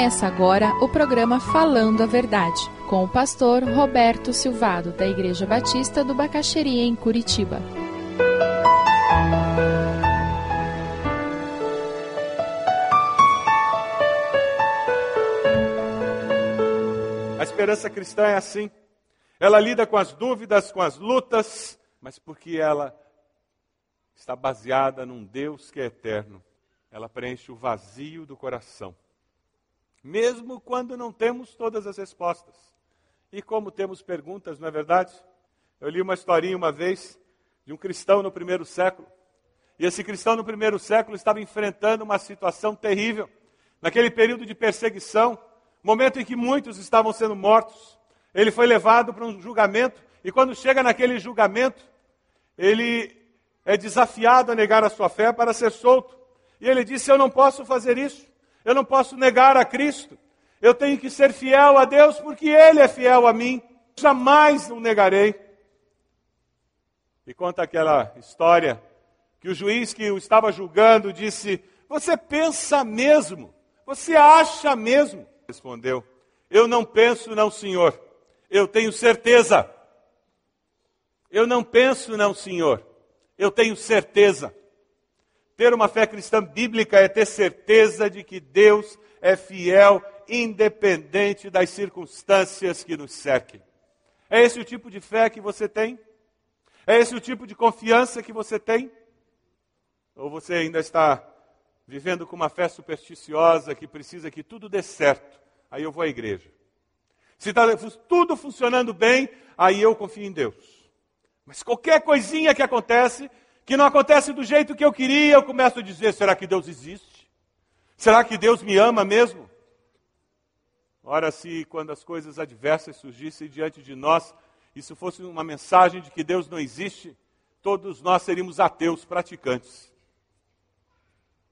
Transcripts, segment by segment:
Começa agora o programa Falando a Verdade, com o pastor Roberto Silvado, da Igreja Batista do Bacaxeria, em Curitiba. A esperança cristã é assim. Ela lida com as dúvidas, com as lutas, mas porque ela está baseada num Deus que é eterno, ela preenche o vazio do coração mesmo quando não temos todas as respostas. E como temos perguntas, não é verdade? Eu li uma historinha uma vez de um cristão no primeiro século. E esse cristão no primeiro século estava enfrentando uma situação terrível. Naquele período de perseguição, momento em que muitos estavam sendo mortos, ele foi levado para um julgamento. E quando chega naquele julgamento, ele é desafiado a negar a sua fé para ser solto. E ele disse: Eu não posso fazer isso. Eu não posso negar a Cristo. Eu tenho que ser fiel a Deus porque Ele é fiel a mim. Jamais o negarei. E conta aquela história que o juiz que o estava julgando disse: Você pensa mesmo? Você acha mesmo? Respondeu: Eu não penso, não, senhor. Eu tenho certeza. Eu não penso, não, senhor. Eu tenho certeza. Ter uma fé cristã bíblica é ter certeza de que Deus é fiel, independente das circunstâncias que nos cerquem. É esse o tipo de fé que você tem? É esse o tipo de confiança que você tem? Ou você ainda está vivendo com uma fé supersticiosa que precisa que tudo dê certo? Aí eu vou à igreja. Se está tudo funcionando bem, aí eu confio em Deus. Mas qualquer coisinha que acontece, que não acontece do jeito que eu queria, eu começo a dizer: será que Deus existe? Será que Deus me ama mesmo? Ora, se quando as coisas adversas surgissem diante de nós, isso fosse uma mensagem de que Deus não existe, todos nós seríamos ateus praticantes.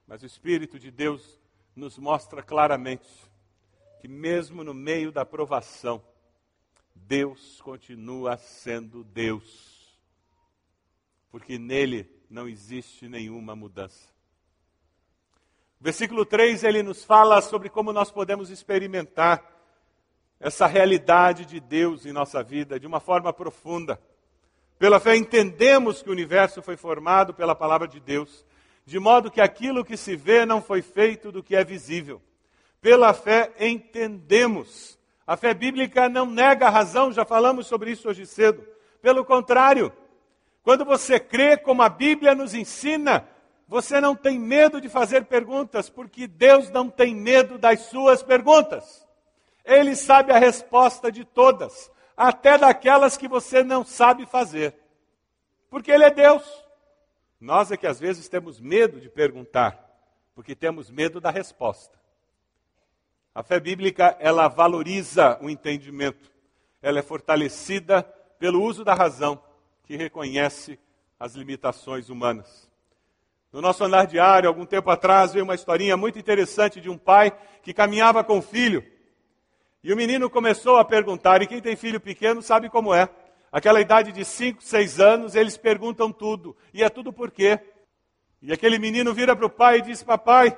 Mas o Espírito de Deus nos mostra claramente que, mesmo no meio da provação, Deus continua sendo Deus porque nele não existe nenhuma mudança. Versículo 3 ele nos fala sobre como nós podemos experimentar essa realidade de Deus em nossa vida de uma forma profunda. Pela fé entendemos que o universo foi formado pela palavra de Deus, de modo que aquilo que se vê não foi feito do que é visível. Pela fé entendemos. A fé bíblica não nega a razão, já falamos sobre isso hoje cedo. Pelo contrário, quando você crê como a Bíblia nos ensina, você não tem medo de fazer perguntas, porque Deus não tem medo das suas perguntas. Ele sabe a resposta de todas, até daquelas que você não sabe fazer. Porque Ele é Deus. Nós é que às vezes temos medo de perguntar, porque temos medo da resposta. A fé bíblica, ela valoriza o entendimento. Ela é fortalecida pelo uso da razão que reconhece as limitações humanas. No nosso andar diário, algum tempo atrás, veio uma historinha muito interessante de um pai que caminhava com o filho. E o menino começou a perguntar, e quem tem filho pequeno sabe como é. Aquela idade de 5, 6 anos, eles perguntam tudo. E é tudo por quê? E aquele menino vira para o pai e diz: Papai,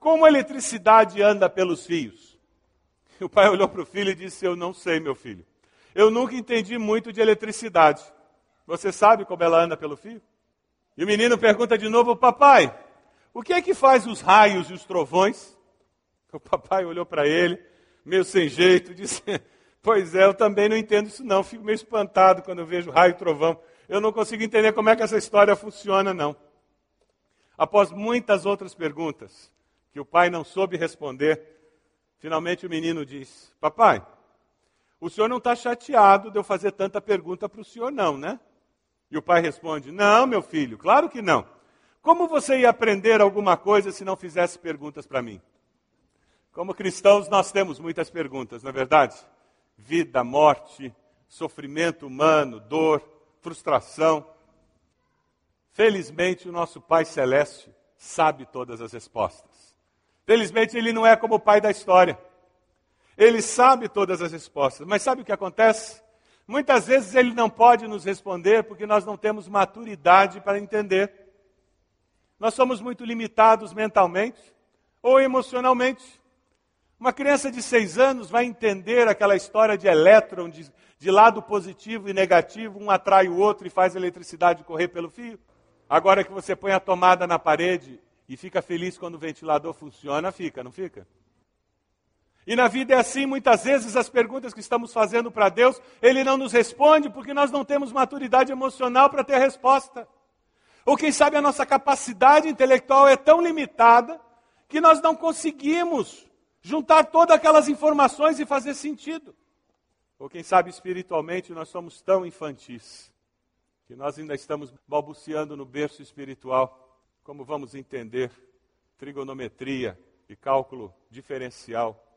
como a eletricidade anda pelos fios? E o pai olhou para o filho e disse: Eu não sei, meu filho. Eu nunca entendi muito de eletricidade. Você sabe como ela anda pelo fio? E o menino pergunta de novo, papai, o que é que faz os raios e os trovões? O papai olhou para ele, meio sem jeito, disse, pois é, eu também não entendo isso não, fico meio espantado quando eu vejo raio e trovão. Eu não consigo entender como é que essa história funciona, não. Após muitas outras perguntas, que o pai não soube responder, finalmente o menino disse, papai, o senhor não está chateado de eu fazer tanta pergunta para o senhor, não, né? E o pai responde: Não, meu filho, claro que não. Como você ia aprender alguma coisa se não fizesse perguntas para mim? Como cristãos, nós temos muitas perguntas, não é verdade? Vida, morte, sofrimento humano, dor, frustração. Felizmente, o nosso Pai Celeste sabe todas as respostas. Felizmente, ele não é como o pai da história. Ele sabe todas as respostas. Mas sabe o que acontece? Muitas vezes ele não pode nos responder porque nós não temos maturidade para entender. Nós somos muito limitados mentalmente ou emocionalmente. Uma criança de seis anos vai entender aquela história de elétron, de, de lado positivo e negativo, um atrai o outro e faz a eletricidade correr pelo fio? Agora que você põe a tomada na parede e fica feliz quando o ventilador funciona, fica, não fica? E na vida é assim, muitas vezes as perguntas que estamos fazendo para Deus, Ele não nos responde porque nós não temos maturidade emocional para ter a resposta. Ou quem sabe a nossa capacidade intelectual é tão limitada que nós não conseguimos juntar todas aquelas informações e fazer sentido. Ou quem sabe espiritualmente nós somos tão infantis que nós ainda estamos balbuciando no berço espiritual. Como vamos entender trigonometria e cálculo diferencial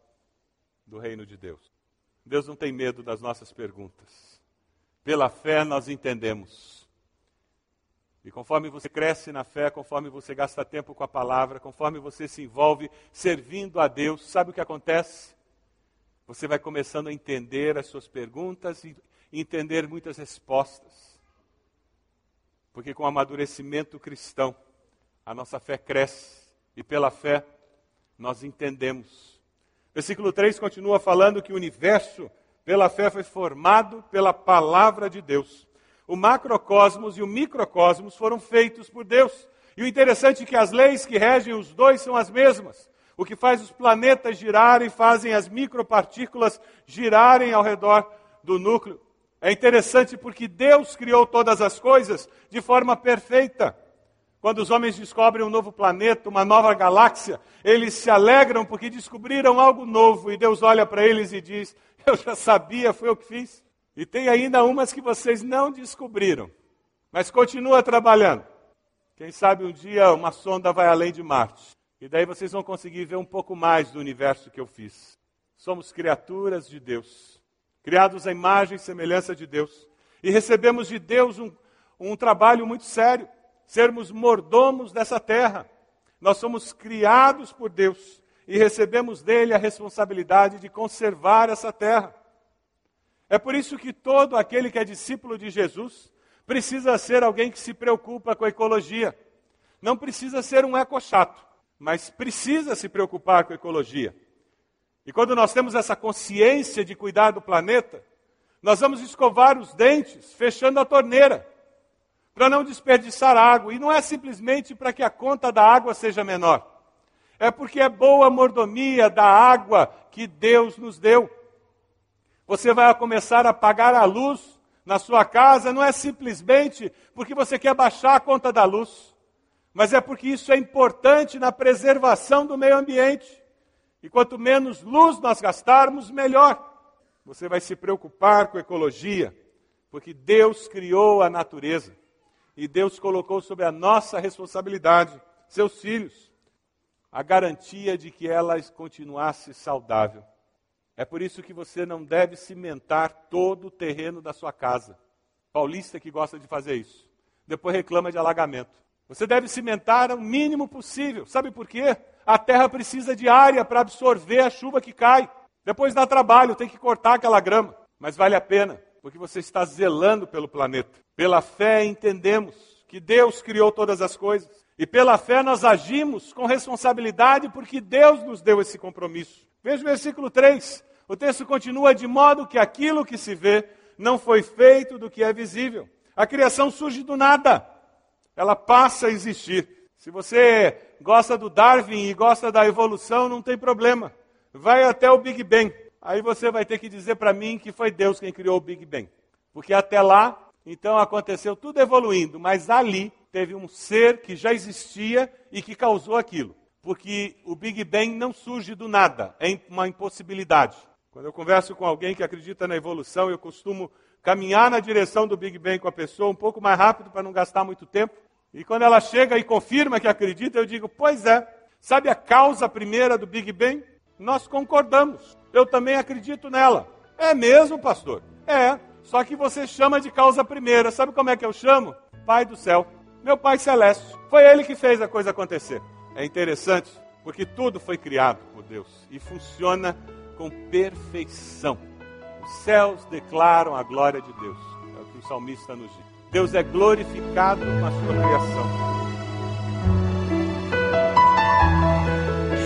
do reino de Deus? Deus não tem medo das nossas perguntas. Pela fé nós entendemos e conforme você cresce na fé, conforme você gasta tempo com a palavra, conforme você se envolve servindo a Deus, sabe o que acontece? Você vai começando a entender as suas perguntas e entender muitas respostas. Porque com o amadurecimento cristão, a nossa fé cresce e pela fé nós entendemos. Versículo 3 continua falando que o universo, pela fé, foi formado pela palavra de Deus. O macrocosmos e o microcosmos foram feitos por Deus. E o interessante é que as leis que regem os dois são as mesmas. O que faz os planetas girarem fazem as micropartículas girarem ao redor do núcleo. É interessante porque Deus criou todas as coisas de forma perfeita. Quando os homens descobrem um novo planeta, uma nova galáxia, eles se alegram porque descobriram algo novo e Deus olha para eles e diz: Eu já sabia, foi o que fiz. E tem ainda umas que vocês não descobriram, mas continua trabalhando. Quem sabe um dia uma sonda vai além de Marte. E daí vocês vão conseguir ver um pouco mais do universo que eu fiz. Somos criaturas de Deus, criados à imagem e semelhança de Deus. E recebemos de Deus um, um trabalho muito sério: sermos mordomos dessa terra. Nós somos criados por Deus e recebemos dele a responsabilidade de conservar essa terra. É por isso que todo aquele que é discípulo de Jesus precisa ser alguém que se preocupa com a ecologia. Não precisa ser um ecochato, mas precisa se preocupar com a ecologia. E quando nós temos essa consciência de cuidar do planeta, nós vamos escovar os dentes fechando a torneira, para não desperdiçar água. E não é simplesmente para que a conta da água seja menor. É porque é boa mordomia da água que Deus nos deu. Você vai começar a pagar a luz na sua casa, não é simplesmente porque você quer baixar a conta da luz, mas é porque isso é importante na preservação do meio ambiente. E quanto menos luz nós gastarmos, melhor. Você vai se preocupar com ecologia, porque Deus criou a natureza e Deus colocou sobre a nossa responsabilidade, seus filhos, a garantia de que ela continuasse saudável. É por isso que você não deve cimentar todo o terreno da sua casa. Paulista que gosta de fazer isso. Depois reclama de alagamento. Você deve cimentar o mínimo possível. Sabe por quê? A terra precisa de área para absorver a chuva que cai. Depois dá trabalho, tem que cortar aquela grama. Mas vale a pena, porque você está zelando pelo planeta. Pela fé entendemos que Deus criou todas as coisas. E pela fé nós agimos com responsabilidade porque Deus nos deu esse compromisso. Veja o versículo 3. O texto continua de modo que aquilo que se vê não foi feito do que é visível. A criação surge do nada. Ela passa a existir. Se você gosta do Darwin e gosta da evolução, não tem problema. Vai até o Big Bang. Aí você vai ter que dizer para mim que foi Deus quem criou o Big Bang. Porque até lá, então aconteceu tudo evoluindo, mas ali teve um ser que já existia e que causou aquilo. Porque o Big Bang não surge do nada, é uma impossibilidade. Quando eu converso com alguém que acredita na evolução, eu costumo caminhar na direção do Big Bang com a pessoa um pouco mais rápido para não gastar muito tempo. E quando ela chega e confirma que acredita, eu digo: Pois é, sabe a causa primeira do Big Bang? Nós concordamos. Eu também acredito nela. É mesmo, pastor? É. Só que você chama de causa primeira. Sabe como é que eu chamo? Pai do céu. Meu Pai Celeste. Foi ele que fez a coisa acontecer. É interessante, porque tudo foi criado por Deus e funciona com perfeição. Os céus declaram a glória de Deus. É o que o salmista nos diz. Deus é glorificado na sua criação.